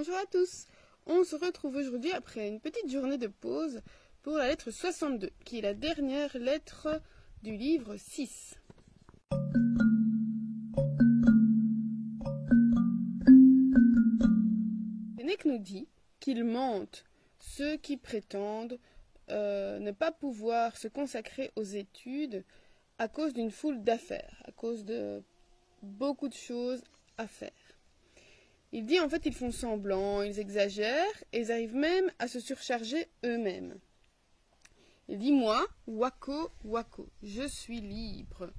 Bonjour à tous. On se retrouve aujourd'hui après une petite journée de pause pour la lettre 62, qui est la dernière lettre du livre 6. Sénèque nous dit qu'il mentent ceux qui prétendent euh, ne pas pouvoir se consacrer aux études à cause d'une foule d'affaires, à cause de beaucoup de choses à faire. Il dit en fait ils font semblant, ils exagèrent et ils arrivent même à se surcharger eux-mêmes. Il dit moi, Wako, Wako, je suis libre.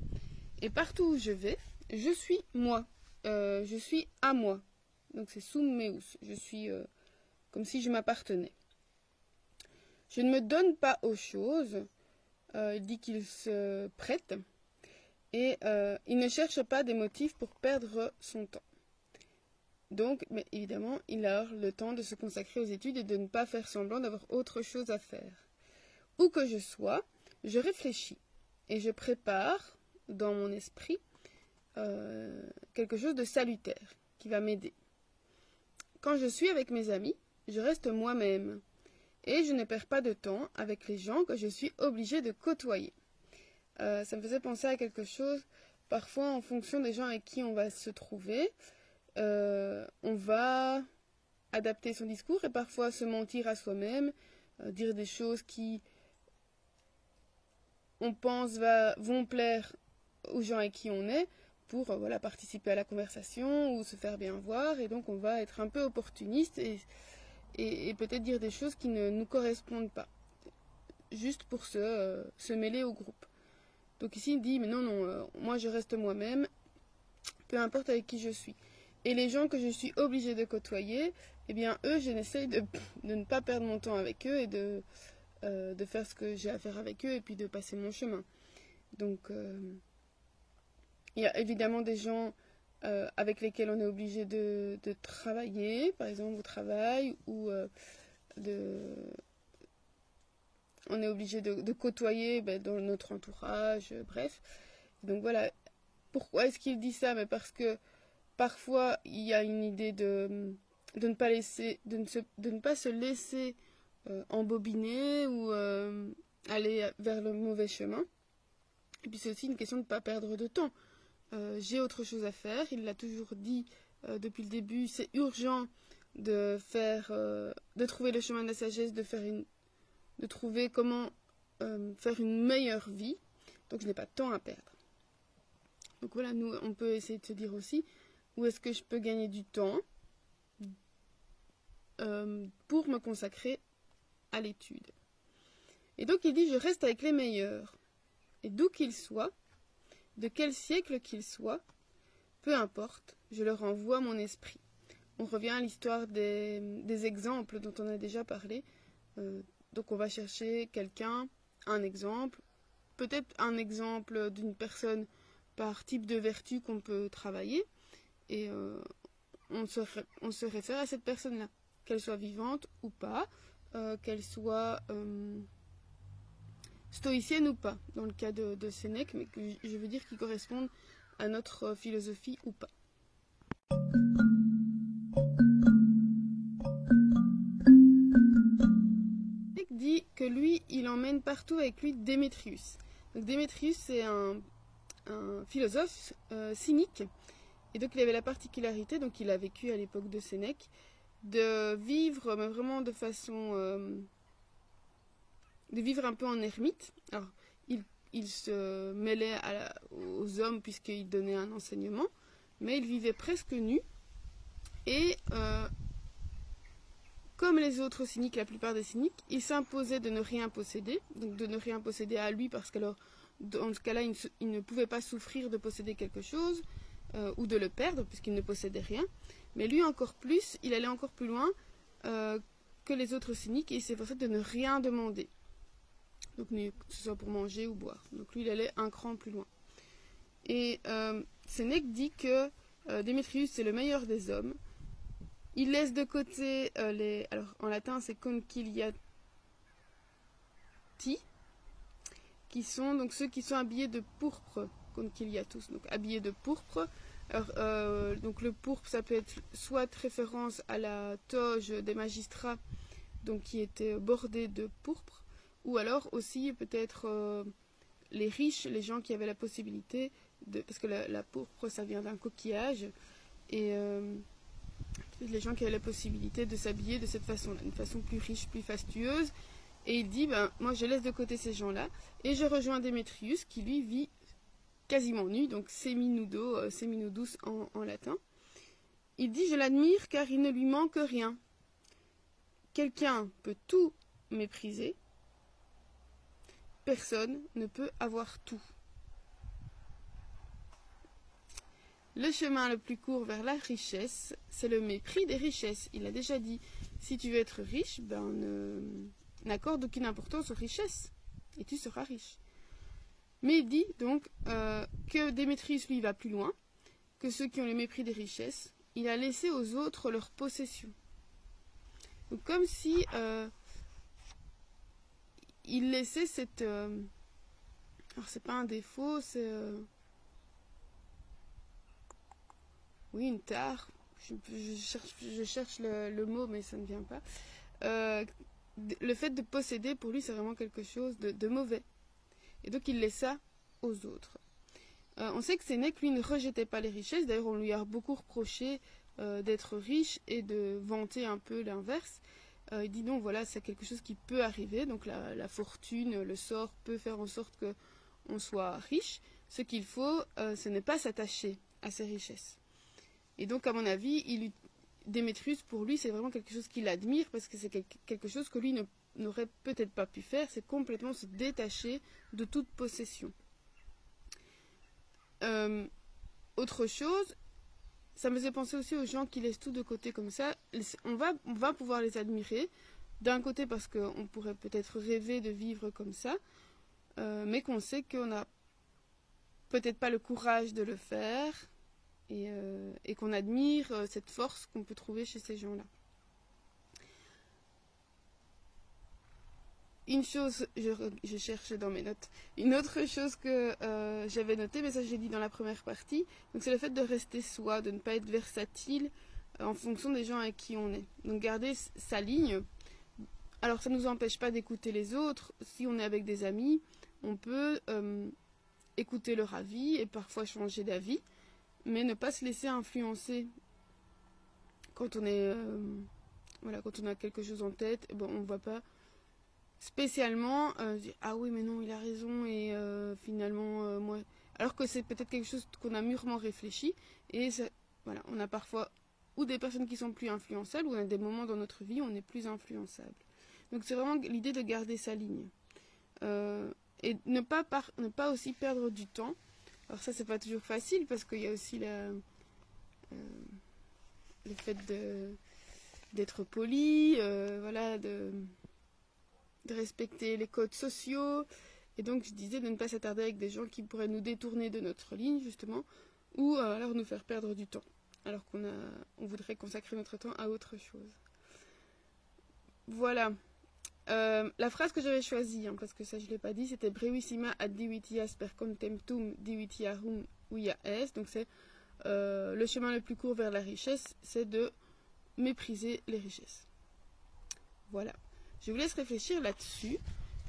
Et partout où je vais, je suis moi. Euh, je suis à moi. Donc c'est sum meus. Je suis euh, comme si je m'appartenais. Je ne me donne pas aux choses. Euh, il dit qu'il se prête. Et il ne cherche pas des motifs pour perdre son temps. Donc, mais évidemment, il a le temps de se consacrer aux études et de ne pas faire semblant d'avoir autre chose à faire. Où que je sois, je réfléchis et je prépare dans mon esprit euh, quelque chose de salutaire qui va m'aider. Quand je suis avec mes amis, je reste moi-même et je ne perds pas de temps avec les gens que je suis obligée de côtoyer. Euh, ça me faisait penser à quelque chose, parfois en fonction des gens avec qui on va se trouver. Euh, on va adapter son discours et parfois se mentir à soi-même, euh, dire des choses qui, on pense, vont plaire aux gens avec qui on est pour euh, voilà, participer à la conversation ou se faire bien voir. Et donc on va être un peu opportuniste et, peut-être dire des choses qui ne nous correspondent pas, juste pour se, se mêler au groupe. Donc ici il dit, mais non, non, moi je reste moi-même, peu importe avec qui je suis. Et les gens que je suis obligée de côtoyer, eh bien, eux, je n'essaye de, ne pas perdre mon temps avec eux et de, euh, de faire ce que j'ai à faire avec eux et puis de passer mon chemin. Donc, euh, il y a évidemment des gens euh, avec lesquels on est obligé de, de, travailler, par exemple au travail, ou de, on est obligé de, de côtoyer ben, dans notre entourage, bref. Donc voilà. Pourquoi est-ce qu'il dit ça? Mais parce que parfois il y a une idée de, de, ne, pas laisser, de, ne, se, de ne pas se laisser euh, embobiner ou euh, aller vers le mauvais chemin. Et puis c'est aussi une question de ne pas perdre de temps. Euh, j'ai autre chose à faire, il l'a toujours dit depuis le début, c'est urgent de faire, de trouver le chemin de la sagesse, de faire une, de trouver comment faire une meilleure vie. Donc je n'ai pas de temps à perdre. Donc voilà, nous on peut essayer de se dire aussi, où est-ce que je peux gagner du temps euh, pour me consacrer à l'étude. Et donc il dit je reste avec les meilleurs. Et d'où qu'ils soient, de quel siècle qu'ils soient, peu importe, je leur envoie mon esprit. On revient à l'histoire des, exemples dont on a déjà parlé. Euh, donc on va chercher quelqu'un, un exemple, peut-être un exemple d'une personne par type de vertu qu'on peut travailler et euh, on, se, réfère à cette personne-là, qu'elle soit vivante ou pas, euh, qu'elle soit euh, stoïcienne ou pas, dans le cas de, Sénèque, mais que je veux dire qui correspondent à notre philosophie ou pas. Sénèque dit que lui, il emmène partout avec lui Démétrius. Donc Démétrius, c'est un, philosophe cynique et donc il avait la particularité, donc il a vécu à l'époque de Sénèque, de vivre vraiment de façon... Euh, de vivre un peu en ermite. Alors, il, se mêlait aux hommes puisqu'il donnait un enseignement, mais il vivait presque nu. Et euh, comme les autres cyniques, la plupart des cyniques, il s'imposait de ne rien posséder, donc de ne rien posséder à lui parce qu'alors, dans ce cas-là, il, ne pouvait pas souffrir de posséder quelque chose. Euh, ou de le perdre puisqu'il ne possédait rien. Mais lui encore plus, il allait encore plus loin euh, que les autres cyniques et il s'efforçait de ne rien demander. Donc que ce soit pour manger ou boire. Donc lui, il allait un cran plus loin. Et euh, Sénèque dit que Démétrius c'est le meilleur des hommes. Il laisse de côté les... Alors en latin c'est conciliati, qui sont donc ceux qui sont habillés de pourpre tous, donc habillés de pourpre. Euh, donc le pourpre, ça peut être soit référence à la toge des magistrats, donc qui était bordée de pourpre, ou alors aussi peut-être euh, les riches, les gens qui avaient la possibilité de, parce que la, pourpre, ça vient d'un coquillage, et euh, les gens qui avaient la possibilité de s'habiller de cette façon-là, une façon plus riche, plus fastueuse. Et il dit, ben, moi je laisse de côté ces gens-là, et je rejoins Démétrius qui lui vit quasiment nu, donc semi-nudo, euh, semi-nudus en, en latin. Il dit, je l'admire car il ne lui manque rien. Quelqu'un peut tout mépriser, personne ne peut avoir tout. Le chemin le plus court vers la richesse, c'est le mépris des richesses. Il a déjà dit, si tu veux être riche, ben n'accorde aucune importance aux richesses, et tu seras riche. Mais il dit donc euh, que Démétrius, lui, va plus loin, que ceux qui ont le mépris des richesses, il a laissé aux autres leur possession. Donc comme si euh, il laissait cette... Euh, alors c'est pas un défaut, c'est... Oui, une tare. Je, cherche, le, mot, mais ça ne vient pas. Euh, le fait de posséder, pour lui, c'est vraiment quelque chose de, mauvais. Et donc, il laisse ça aux autres. Euh, on sait que Sénèque, lui, ne rejetait pas les richesses. D'ailleurs, on lui a beaucoup reproché euh, d'être riche et de vanter un peu l'inverse. il dit non, voilà, c'est quelque chose qui peut arriver. Donc, la, fortune, le sort peut faire en sorte qu'on soit riche. Ce qu'il faut, ce n'est pas s'attacher à ces richesses. Et donc, à mon avis, il, Démétrius, pour lui, c'est vraiment quelque chose qu'il admire parce que c'est quelque chose que lui n'aurait peut-être pas pu faire, c'est complètement se détacher de toute possession. Euh, autre chose, ça me faisait penser aussi aux gens qui laissent tout de côté comme ça. On va, pouvoir les admirer, d'un côté parce qu'on pourrait peut-être rêver de vivre comme ça, euh, mais qu'on sait qu'on n'a peut-être pas le courage de le faire, euh, et, qu'on admire euh, cette force qu'on peut trouver chez ces gens-là. Une chose, je, cherche dans mes notes, une autre chose que euh, j'avais notée, mais ça j'ai dit dans la première partie, c'est le fait de rester soi, de ne pas être versatile en fonction des gens avec qui on est. Donc garder sa ligne. Alors ça ne nous empêche pas d'écouter les autres. Si on est avec des amis, on peut écouter leur avis et parfois changer d'avis mais ne pas se laisser influencer quand on est euh, voilà quand on a quelque chose en tête on ne va pas spécialement euh, dire ah oui mais non il a raison et euh, finalement moi alors que c'est peut-être quelque chose qu'on a mûrement réfléchi et voilà on a parfois ou des personnes qui sont plus influençables ou on a des moments dans notre vie où on est plus influençable. Donc c'est vraiment l'idée de garder sa ligne et ne pas ne pas aussi perdre du temps alors ça, c'est pas toujours facile parce qu'il y a aussi euh, le fait d'être poli, euh, voilà, de, respecter les codes sociaux. Et donc, je disais de ne pas s'attarder avec des gens qui pourraient nous détourner de notre ligne, justement, ou euh, alors nous faire perdre du temps, alors qu'on on voudrait consacrer notre temps à autre chose. Voilà. Euh, la phrase que j'avais choisie, hein, parce que ça je ne l'ai pas dit, c'était Brevissima ad divitias per contemptum divitiarum est. Donc c'est euh, le chemin le plus court vers la richesse, c'est de mépriser les richesses. Voilà. Je vous laisse réfléchir là-dessus.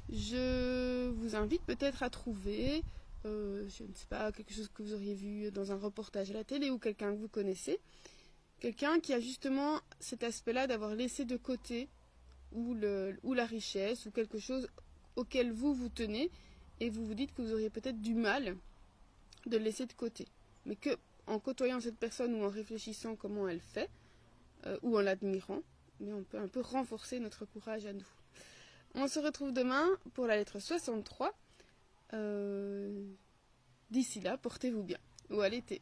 Je vous invite peut-être à trouver, euh, je ne sais pas, quelque chose que vous auriez vu dans un reportage à la télé ou quelqu'un que vous connaissez. Quelqu'un qui a justement cet aspect-là d'avoir laissé de côté ou, la richesse ou quelque chose auquel vous vous tenez et vous vous dites que vous auriez peut-être du mal de le laisser de côté. Mais que en côtoyant cette personne ou en réfléchissant comment elle fait euh, ou en l'admirant, mais on peut un peu renforcer notre courage à nous. On se retrouve demain pour la lettre 63. Euh, d'ici là, portez-vous bien ou à l'été.